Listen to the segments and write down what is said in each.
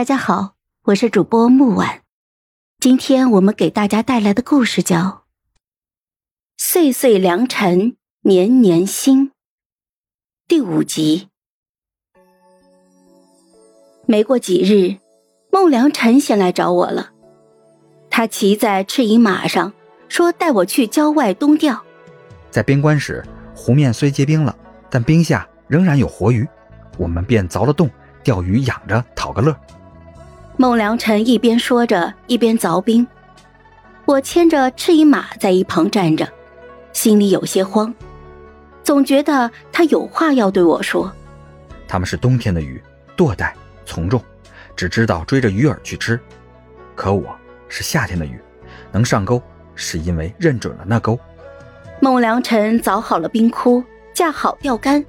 大家好，我是主播木婉。今天我们给大家带来的故事叫《岁岁良辰年年新》第五集。没过几日，孟良辰先来找我了。他骑在赤银马上，说带我去郊外冬钓。在边关时，湖面虽结冰了，但冰下仍然有活鱼，我们便凿了洞，钓鱼养着，讨个乐。孟良辰一边说着，一边凿冰。我牵着赤衣马在一旁站着，心里有些慌，总觉得他有话要对我说。他们是冬天的鱼，惰怠从众，只知道追着鱼饵去吃。可我是夏天的鱼，能上钩，是因为认准了那钩。孟良辰凿好了冰窟，架好钓竿，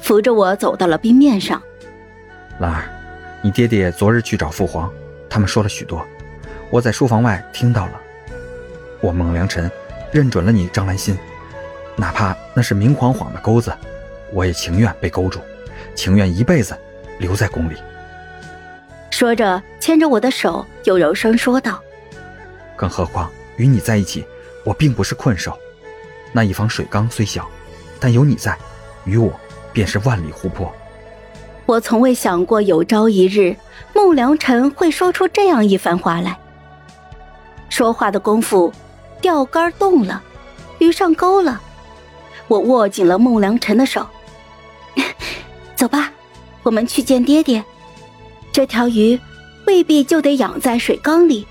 扶着我走到了冰面上。兰儿，你爹爹昨日去找父皇，他们说了许多，我在书房外听到了。我孟良辰认准了你张兰心，哪怕那是明晃晃的钩子，我也情愿被勾住，情愿一辈子留在宫里。说着，牵着我的手，又柔声说道：“更何况与你在一起，我并不是困兽。那一方水缸虽小，但有你在，与我便是万里湖泊。”我从未想过有朝一日，孟良辰会说出这样一番话来。说话的功夫。钓竿动了，鱼上钩了，我握紧了孟良辰的手。走吧，我们去见爹爹。这条鱼未必就得养在水缸里。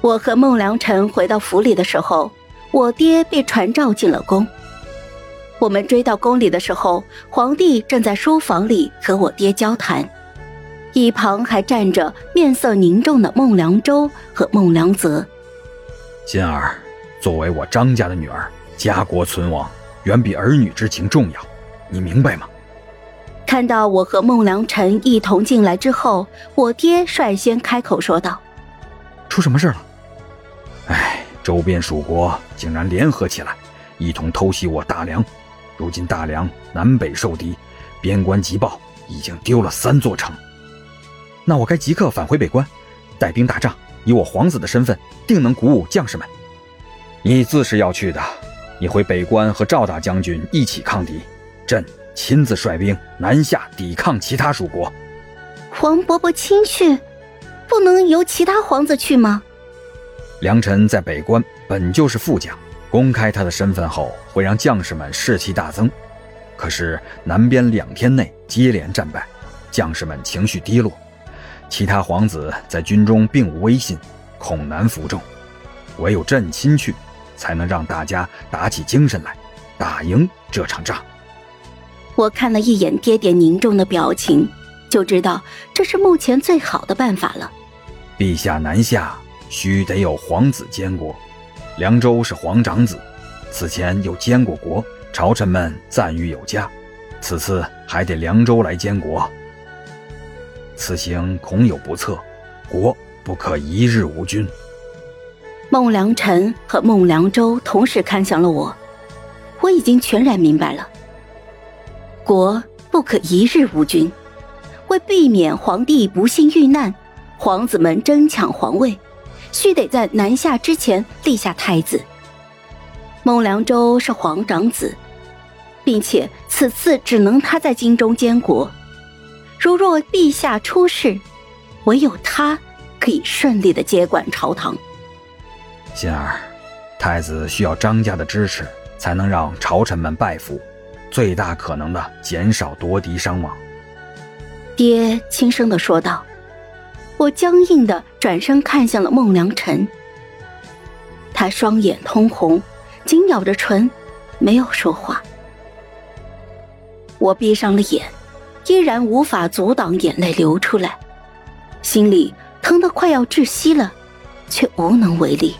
我和孟良辰回到府里的时候，我爹被传召进了宫。我们追到宫里的时候，皇帝正在书房里和我爹交谈，一旁还站着面色凝重的孟良舟和孟良泽。心儿，作为我张家的女儿，家国存亡远比儿女之情重要，你明白吗？看到我和孟良辰一同进来之后，我爹率先开口说道：“出什么事了？哎，周边蜀国竟然联合起来，一同偷袭我大梁。如今大梁南北受敌，边关急报已经丢了三座城。那我该即刻返回北关，带兵打仗。”以我皇子的身份，定能鼓舞将士们。你自是要去的，你回北关和赵大将军一起抗敌，朕亲自率兵南下抵抗其他蜀国。黄伯伯亲去，不能由其他皇子去吗？良臣在北关本就是副将，公开他的身份后，会让将士们士气大增。可是南边两天内接连战败，将士们情绪低落。其他皇子在军中并无威信，恐难服众，唯有朕亲去，才能让大家打起精神来，打赢这场仗。我看了一眼爹爹凝重的表情，就知道这是目前最好的办法了。陛下南下，须得有皇子监国。凉州是皇长子，此前又监过国，朝臣们赞誉有加。此次还得凉州来监国。此行恐有不测，国不可一日无君。孟良辰和孟良舟同时看向了我，我已经全然明白了。国不可一日无君，为避免皇帝不幸遇难，皇子们争抢皇位，须得在南下之前立下太子。孟良舟是皇长子，并且此次只能他在京中监国。如若陛下出事，唯有他可以顺利的接管朝堂。心儿，太子需要张家的支持，才能让朝臣们拜服，最大可能的减少夺嫡伤亡。爹轻声的说道。我僵硬的转身看向了孟良辰，他双眼通红，紧咬着唇，没有说话。我闭上了眼。依然无法阻挡眼泪流出来，心里疼得快要窒息了，却无能为力。